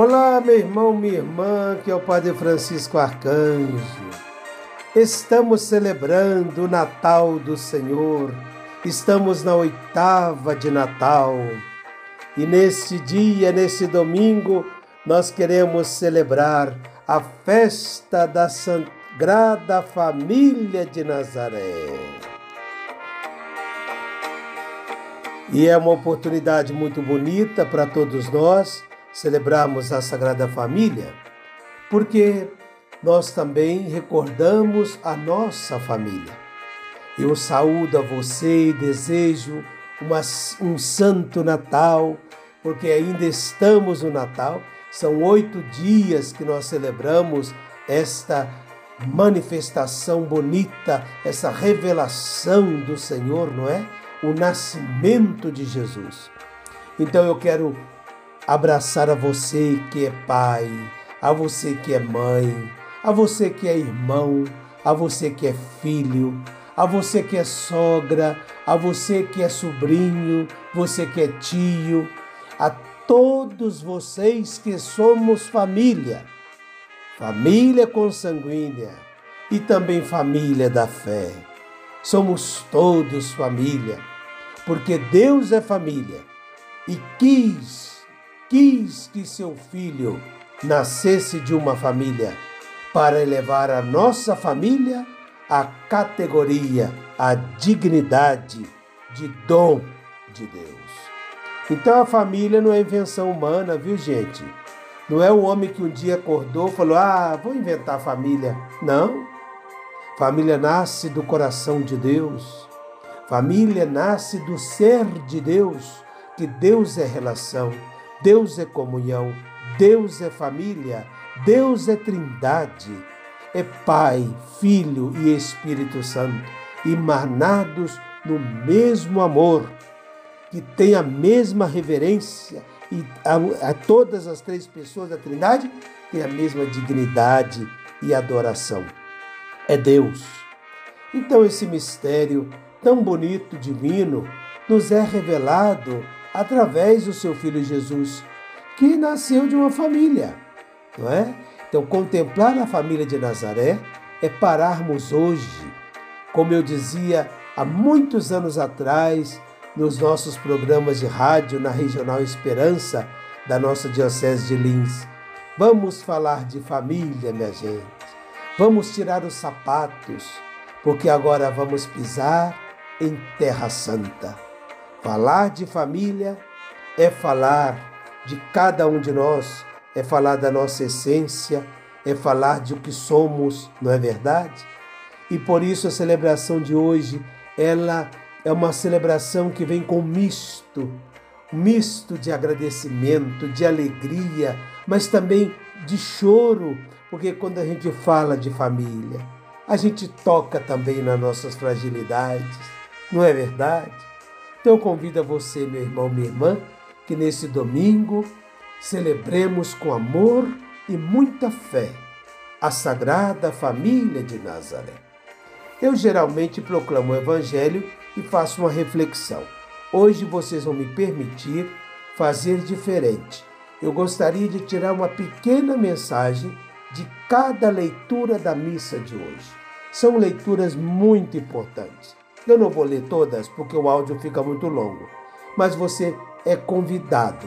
Olá, meu irmão, minha irmã, que é o Padre Francisco Arcanjo. Estamos celebrando o Natal do Senhor. Estamos na oitava de Natal. E neste dia, neste domingo, nós queremos celebrar a festa da Sagrada Família de Nazaré. E é uma oportunidade muito bonita para todos nós celebrarmos a Sagrada Família, porque nós também recordamos a nossa família. Eu saúdo a você e desejo uma, um santo Natal, porque ainda estamos no Natal. São oito dias que nós celebramos esta manifestação bonita, essa revelação do Senhor, não é? O nascimento de Jesus. Então eu quero abraçar a você que é pai, a você que é mãe, a você que é irmão, a você que é filho, a você que é sogra, a você que é sobrinho, você que é tio, a todos vocês que somos família, família consanguínea e também família da fé. Somos todos família, porque Deus é família e quis quis que seu filho nascesse de uma família para elevar a nossa família à categoria, à dignidade de dom de Deus. Então a família não é invenção humana, viu gente? Não é o homem que um dia acordou e falou: Ah, vou inventar família. Não. Família nasce do coração de Deus. Família nasce do ser de Deus, que Deus é relação. Deus é comunhão, Deus é família, Deus é trindade, é Pai, Filho e Espírito Santo, emanados no mesmo amor, que tem a mesma reverência e a, a todas as três pessoas da Trindade têm a mesma dignidade e adoração. É Deus. Então esse mistério tão bonito, divino, nos é revelado através do seu filho Jesus, que nasceu de uma família, não é? Então, contemplar a família de Nazaré é pararmos hoje, como eu dizia há muitos anos atrás, nos nossos programas de rádio na Regional Esperança da nossa Diocese de Lins. Vamos falar de família, minha gente. Vamos tirar os sapatos, porque agora vamos pisar em Terra Santa. Falar de família é falar de cada um de nós, é falar da nossa essência, é falar de o que somos, não é verdade? E por isso a celebração de hoje, ela é uma celebração que vem com misto, misto de agradecimento, de alegria, mas também de choro, porque quando a gente fala de família, a gente toca também nas nossas fragilidades, não é verdade? Então eu convido a você, meu irmão, minha irmã, que nesse domingo celebremos com amor e muita fé a Sagrada Família de Nazaré. Eu geralmente proclamo o Evangelho e faço uma reflexão. Hoje vocês vão me permitir fazer diferente. Eu gostaria de tirar uma pequena mensagem de cada leitura da missa de hoje. São leituras muito importantes. Eu não vou ler todas porque o áudio fica muito longo, mas você é convidado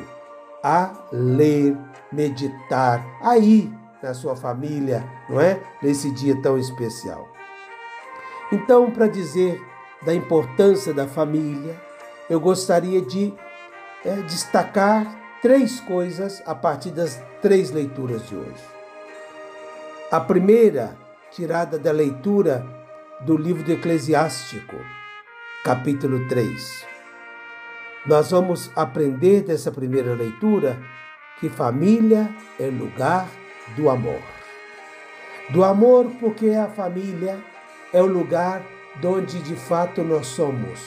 a ler, meditar aí na sua família, não é? Nesse dia tão especial. Então, para dizer da importância da família, eu gostaria de é, destacar três coisas a partir das três leituras de hoje. A primeira, tirada da leitura do livro do Eclesiástico, capítulo 3. Nós vamos aprender dessa primeira leitura que família é lugar do amor. Do amor, porque a família é o lugar onde de fato nós somos,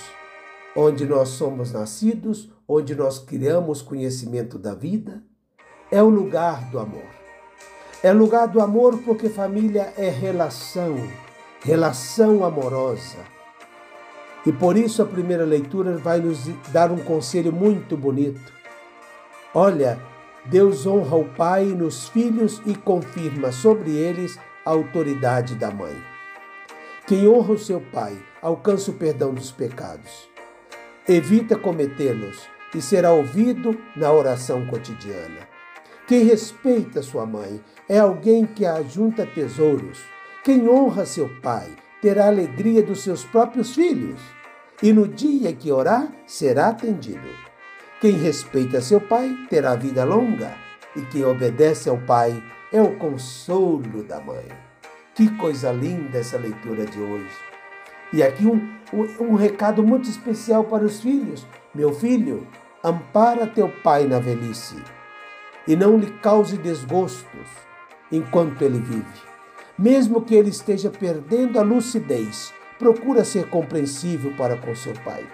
onde nós somos nascidos, onde nós criamos conhecimento da vida, é o lugar do amor. É lugar do amor porque família é relação relação amorosa. E por isso a primeira leitura vai nos dar um conselho muito bonito. Olha, Deus honra o pai nos filhos e confirma sobre eles a autoridade da mãe. Quem honra o seu pai alcança o perdão dos pecados. Evita cometê-los e será ouvido na oração cotidiana. Quem respeita sua mãe é alguém que ajunta tesouros. Quem honra seu pai terá alegria dos seus próprios filhos. E no dia que orar, será atendido. Quem respeita seu pai terá vida longa. E quem obedece ao pai é o consolo da mãe. Que coisa linda essa leitura de hoje. E aqui um, um, um recado muito especial para os filhos. Meu filho, ampara teu pai na velhice e não lhe cause desgostos enquanto ele vive. Mesmo que ele esteja perdendo a lucidez, procura ser compreensível para com seu pai.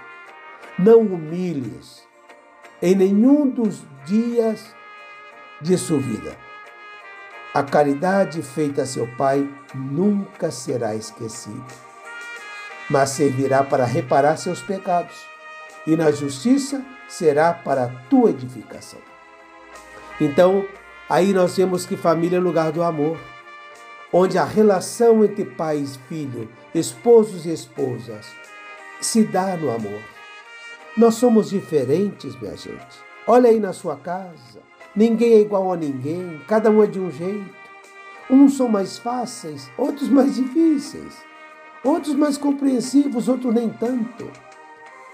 Não humilhes em nenhum dos dias de sua vida. A caridade feita a seu pai nunca será esquecida, mas servirá para reparar seus pecados, e na justiça será para a tua edificação. Então, aí nós vemos que família é lugar do amor, onde a relação entre pai e filho, esposos e esposas, se dá no amor. Nós somos diferentes, minha gente. Olha aí na sua casa. Ninguém é igual a ninguém, cada um é de um jeito. Uns são mais fáceis, outros mais difíceis, outros mais compreensivos, outros nem tanto.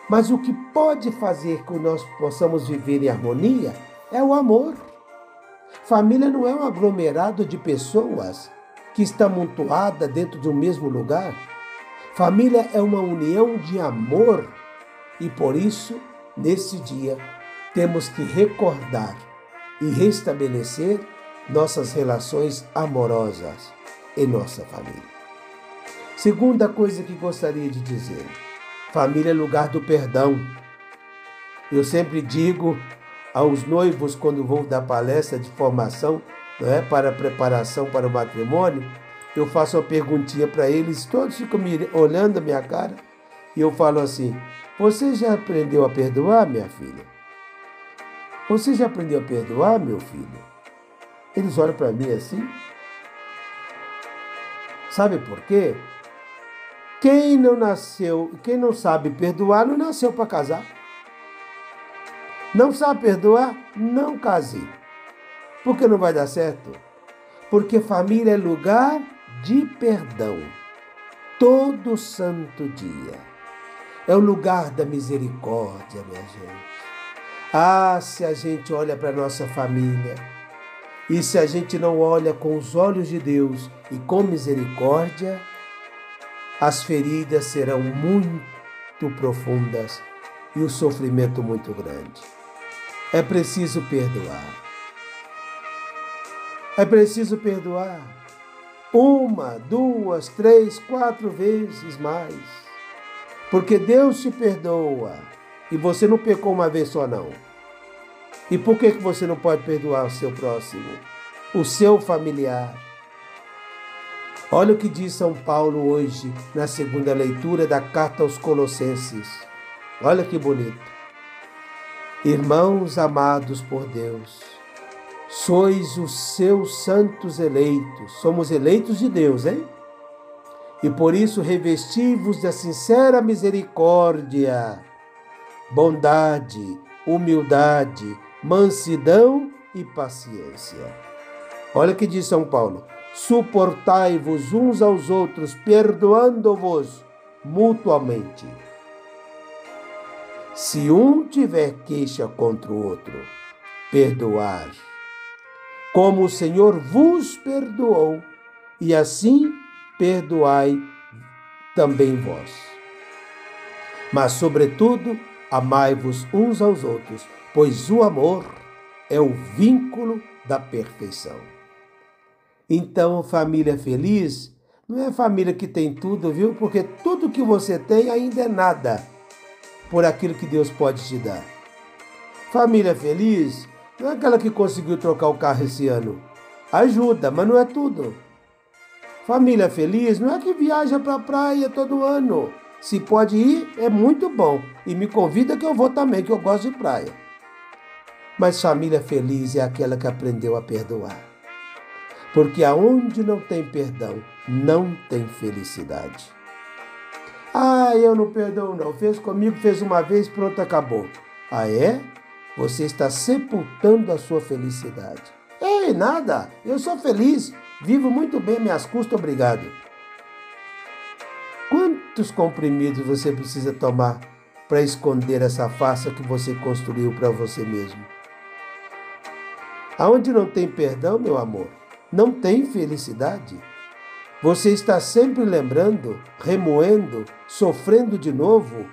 Mas o que pode fazer que nós possamos viver em harmonia é o amor. Família não é um aglomerado de pessoas que está amontoada dentro de um mesmo lugar. Família é uma união de amor e por isso, nesse dia, temos que recordar e restabelecer nossas relações amorosas em nossa família. Segunda coisa que gostaria de dizer: família é lugar do perdão. Eu sempre digo aos noivos, quando vou dar palestra de formação não é, para preparação para o matrimônio, eu faço uma perguntinha para eles, todos ficam me olhando a minha cara, e eu falo assim: Você já aprendeu a perdoar, minha filha? Você já aprendeu a perdoar, meu filho? Eles olham para mim assim. Sabe por quê? Quem não nasceu, quem não sabe perdoar, não nasceu para casar. Não sabe perdoar? Não case. Por que não vai dar certo? Porque família é lugar de perdão. Todo santo dia. É o lugar da misericórdia, minha gente. Ah, se a gente olha para nossa família e se a gente não olha com os olhos de Deus e com misericórdia, as feridas serão muito profundas e o sofrimento muito grande. É preciso perdoar. É preciso perdoar. Uma, duas, três, quatro vezes mais. Porque Deus te perdoa. E você não pecou uma vez só, não. E por que você não pode perdoar o seu próximo? O seu familiar? Olha o que diz São Paulo hoje na segunda leitura da carta aos Colossenses. Olha que bonito. Irmãos amados por Deus, sois os seus santos eleitos. Somos eleitos de Deus, hein? E por isso revesti-vos da sincera misericórdia, bondade, humildade, mansidão e paciência. Olha o que diz São Paulo: suportai-vos uns aos outros, perdoando-vos mutuamente. Se um tiver queixa contra o outro, perdoar, como o Senhor vos perdoou, e assim perdoai também vós. Mas, sobretudo, amai-vos uns aos outros, pois o amor é o vínculo da perfeição. Então, família feliz não é família que tem tudo, viu? Porque tudo que você tem ainda é nada por aquilo que Deus pode te dar. Família feliz não é aquela que conseguiu trocar o carro esse ano. Ajuda, mas não é tudo. Família feliz não é que viaja para a praia todo ano. Se pode ir, é muito bom. E me convida que eu vou também, que eu gosto de praia. Mas família feliz é aquela que aprendeu a perdoar. Porque aonde não tem perdão, não tem felicidade. Ah, eu não perdoo, não. Fez comigo, fez uma vez, pronto, acabou. Ah, é? Você está sepultando a sua felicidade. Ei, nada, eu sou feliz, vivo muito bem, minhas custas, obrigado. Quantos comprimidos você precisa tomar para esconder essa farsa que você construiu para você mesmo? Aonde não tem perdão, meu amor, não tem felicidade. Você está sempre lembrando, remoendo, sofrendo de novo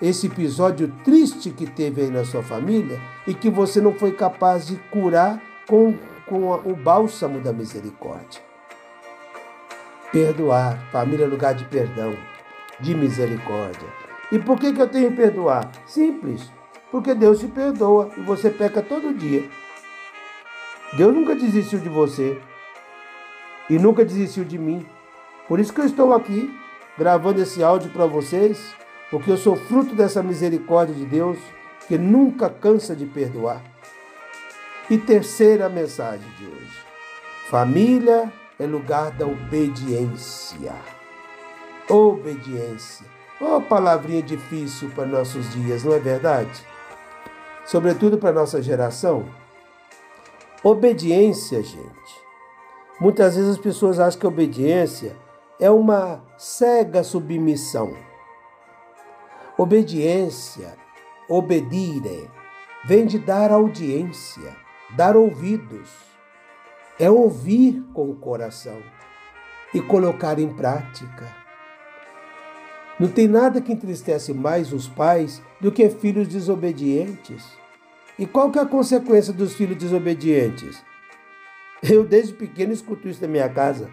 esse episódio triste que teve aí na sua família e que você não foi capaz de curar com, com o bálsamo da misericórdia. Perdoar, família é lugar de perdão, de misericórdia. E por que, que eu tenho que perdoar? Simples, porque Deus te perdoa e você peca todo dia. Deus nunca desistiu de você e nunca desistiu de mim. Por isso que eu estou aqui gravando esse áudio para vocês, porque eu sou fruto dessa misericórdia de Deus que nunca cansa de perdoar. E terceira mensagem de hoje: família é lugar da obediência. Obediência. Oh, palavrinha difícil para nossos dias, não é verdade? Sobretudo para nossa geração. Obediência, gente. Muitas vezes as pessoas acham que obediência é uma cega submissão. Obediência, obedire, vem de dar audiência, dar ouvidos. É ouvir com o coração e colocar em prática. Não tem nada que entristece mais os pais do que filhos desobedientes. E qual que é a consequência dos filhos desobedientes? Eu desde pequeno escuto isso na minha casa.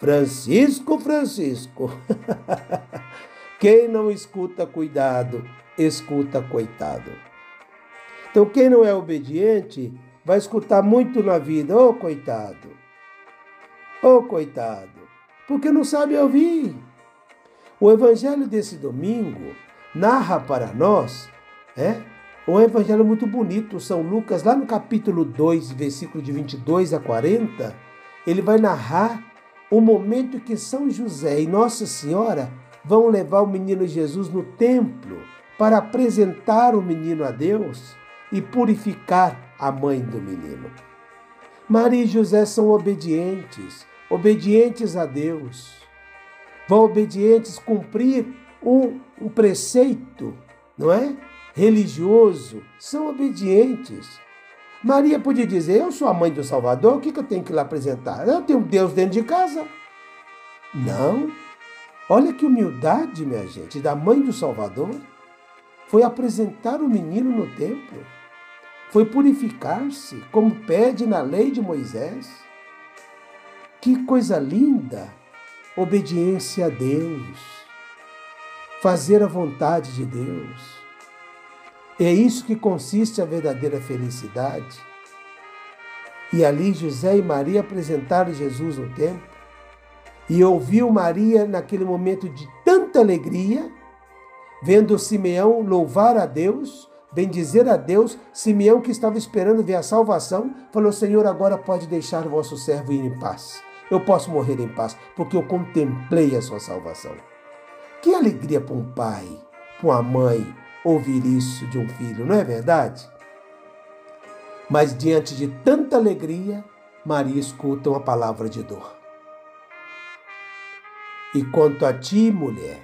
Francisco, Francisco. quem não escuta cuidado, escuta coitado. Então quem não é obediente vai escutar muito na vida, ô oh, coitado. Ô oh, coitado, porque não sabe ouvir. O evangelho desse domingo narra para nós, é, um evangelho muito bonito, São Lucas, lá no capítulo 2, versículo de 22 a 40, ele vai narrar o momento que São José e Nossa Senhora vão levar o menino Jesus no templo para apresentar o menino a Deus e purificar a mãe do menino. Maria e José são obedientes, obedientes a Deus. Vão obedientes cumprir um, um preceito, não é? religioso são obedientes. Maria podia dizer: Eu sou a mãe do Salvador, o que, que eu tenho que lhe apresentar? Eu tenho Deus dentro de casa. Não. Olha que humildade, minha gente, da mãe do Salvador. Foi apresentar o menino no templo. Foi purificar-se, como pede na lei de Moisés. Que coisa linda! Obediência a Deus. Fazer a vontade de Deus. É isso que consiste a verdadeira felicidade. E ali José e Maria apresentaram Jesus no templo e ouviu Maria naquele momento de tanta alegria, vendo Simeão louvar a Deus, bendizer a Deus. Simeão, que estava esperando ver a salvação, falou: Senhor, agora pode deixar o vosso servo ir em paz. Eu posso morrer em paz, porque eu contemplei a sua salvação. Que alegria para um pai, para uma mãe, ouvir isso de um filho, não é verdade? Mas diante de tanta alegria, Maria escuta uma palavra de dor. E quanto a ti, mulher,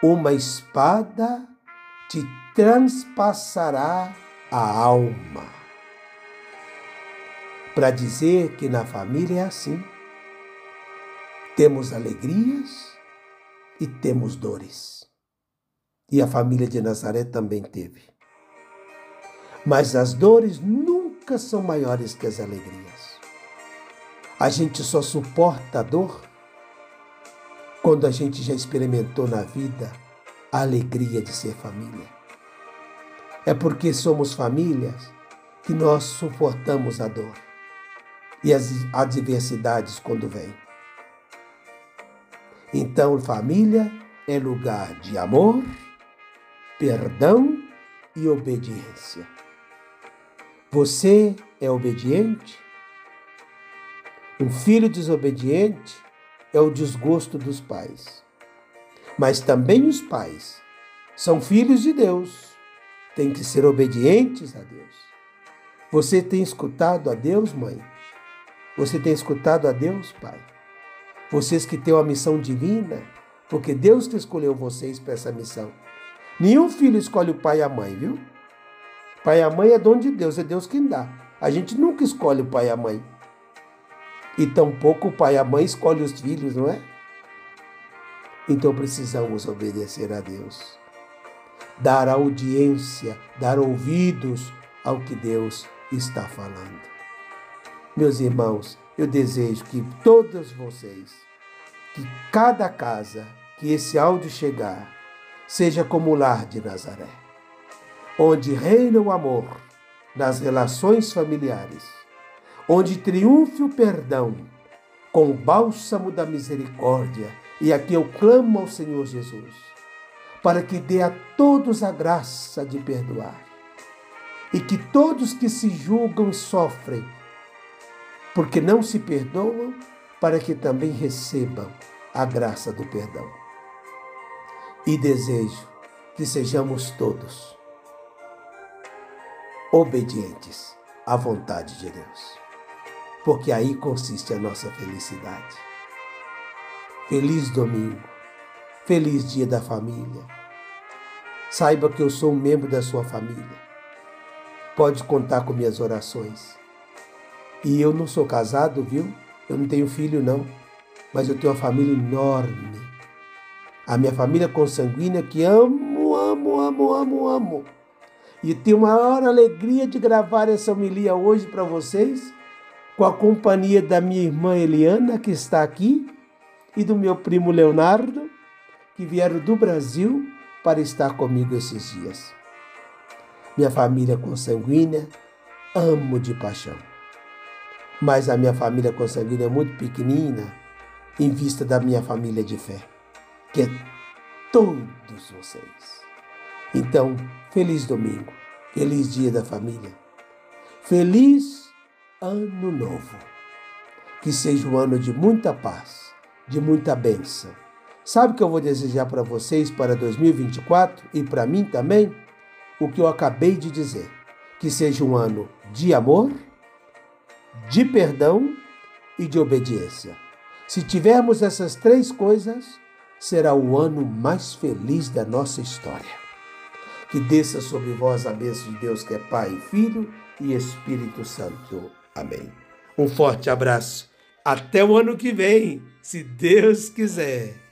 uma espada te transpassará a alma. Para dizer que na família é assim. Temos alegrias e temos dores. E a família de Nazaré também teve. Mas as dores nunca são maiores que as alegrias. A gente só suporta a dor quando a gente já experimentou na vida a alegria de ser família. É porque somos famílias que nós suportamos a dor e as adversidades quando vêm. Então, família é lugar de amor, perdão e obediência. Você é obediente? Um filho desobediente é o desgosto dos pais. Mas também os pais são filhos de Deus, têm que ser obedientes a Deus. Você tem escutado a Deus, mãe? Você tem escutado a Deus, pai? Vocês que têm uma missão divina, porque Deus que escolheu vocês para essa missão. Nenhum filho escolhe o pai e a mãe, viu? Pai e a mãe é dom de Deus, é Deus quem dá. A gente nunca escolhe o pai e a mãe. E tampouco o pai e a mãe escolhem os filhos, não é? Então precisamos obedecer a Deus. Dar audiência, dar ouvidos ao que Deus está falando. Meus irmãos, eu desejo que todos vocês, que cada casa que esse áudio chegar, seja como o lar de Nazaré, onde reina o amor nas relações familiares, onde triunfe o perdão com o bálsamo da misericórdia. E aqui eu clamo ao Senhor Jesus, para que dê a todos a graça de perdoar e que todos que se julgam e sofrem, porque não se perdoam, para que também recebam a graça do perdão. E desejo que sejamos todos obedientes à vontade de Deus, porque aí consiste a nossa felicidade. Feliz domingo, feliz dia da família. Saiba que eu sou um membro da sua família pode contar com minhas orações. E eu não sou casado, viu? Eu não tenho filho, não. Mas eu tenho uma família enorme. A minha família consanguínea que amo, amo, amo, amo, amo. E tenho maior alegria de gravar essa homilia hoje para vocês, com a companhia da minha irmã Eliana, que está aqui, e do meu primo Leonardo, que vieram do Brasil para estar comigo esses dias minha família consanguínea, amo de paixão. Mas a minha família consanguínea é muito pequenina em vista da minha família de fé, que é todos vocês. Então, feliz domingo, feliz dia da família, feliz ano novo. Que seja um ano de muita paz, de muita bênção. Sabe o que eu vou desejar para vocês para 2024 e para mim também? o que eu acabei de dizer, que seja um ano de amor, de perdão e de obediência. Se tivermos essas três coisas, será o ano mais feliz da nossa história. Que desça sobre vós a bênção de Deus, que é Pai, Filho e Espírito Santo. Amém. Um forte abraço. Até o ano que vem, se Deus quiser.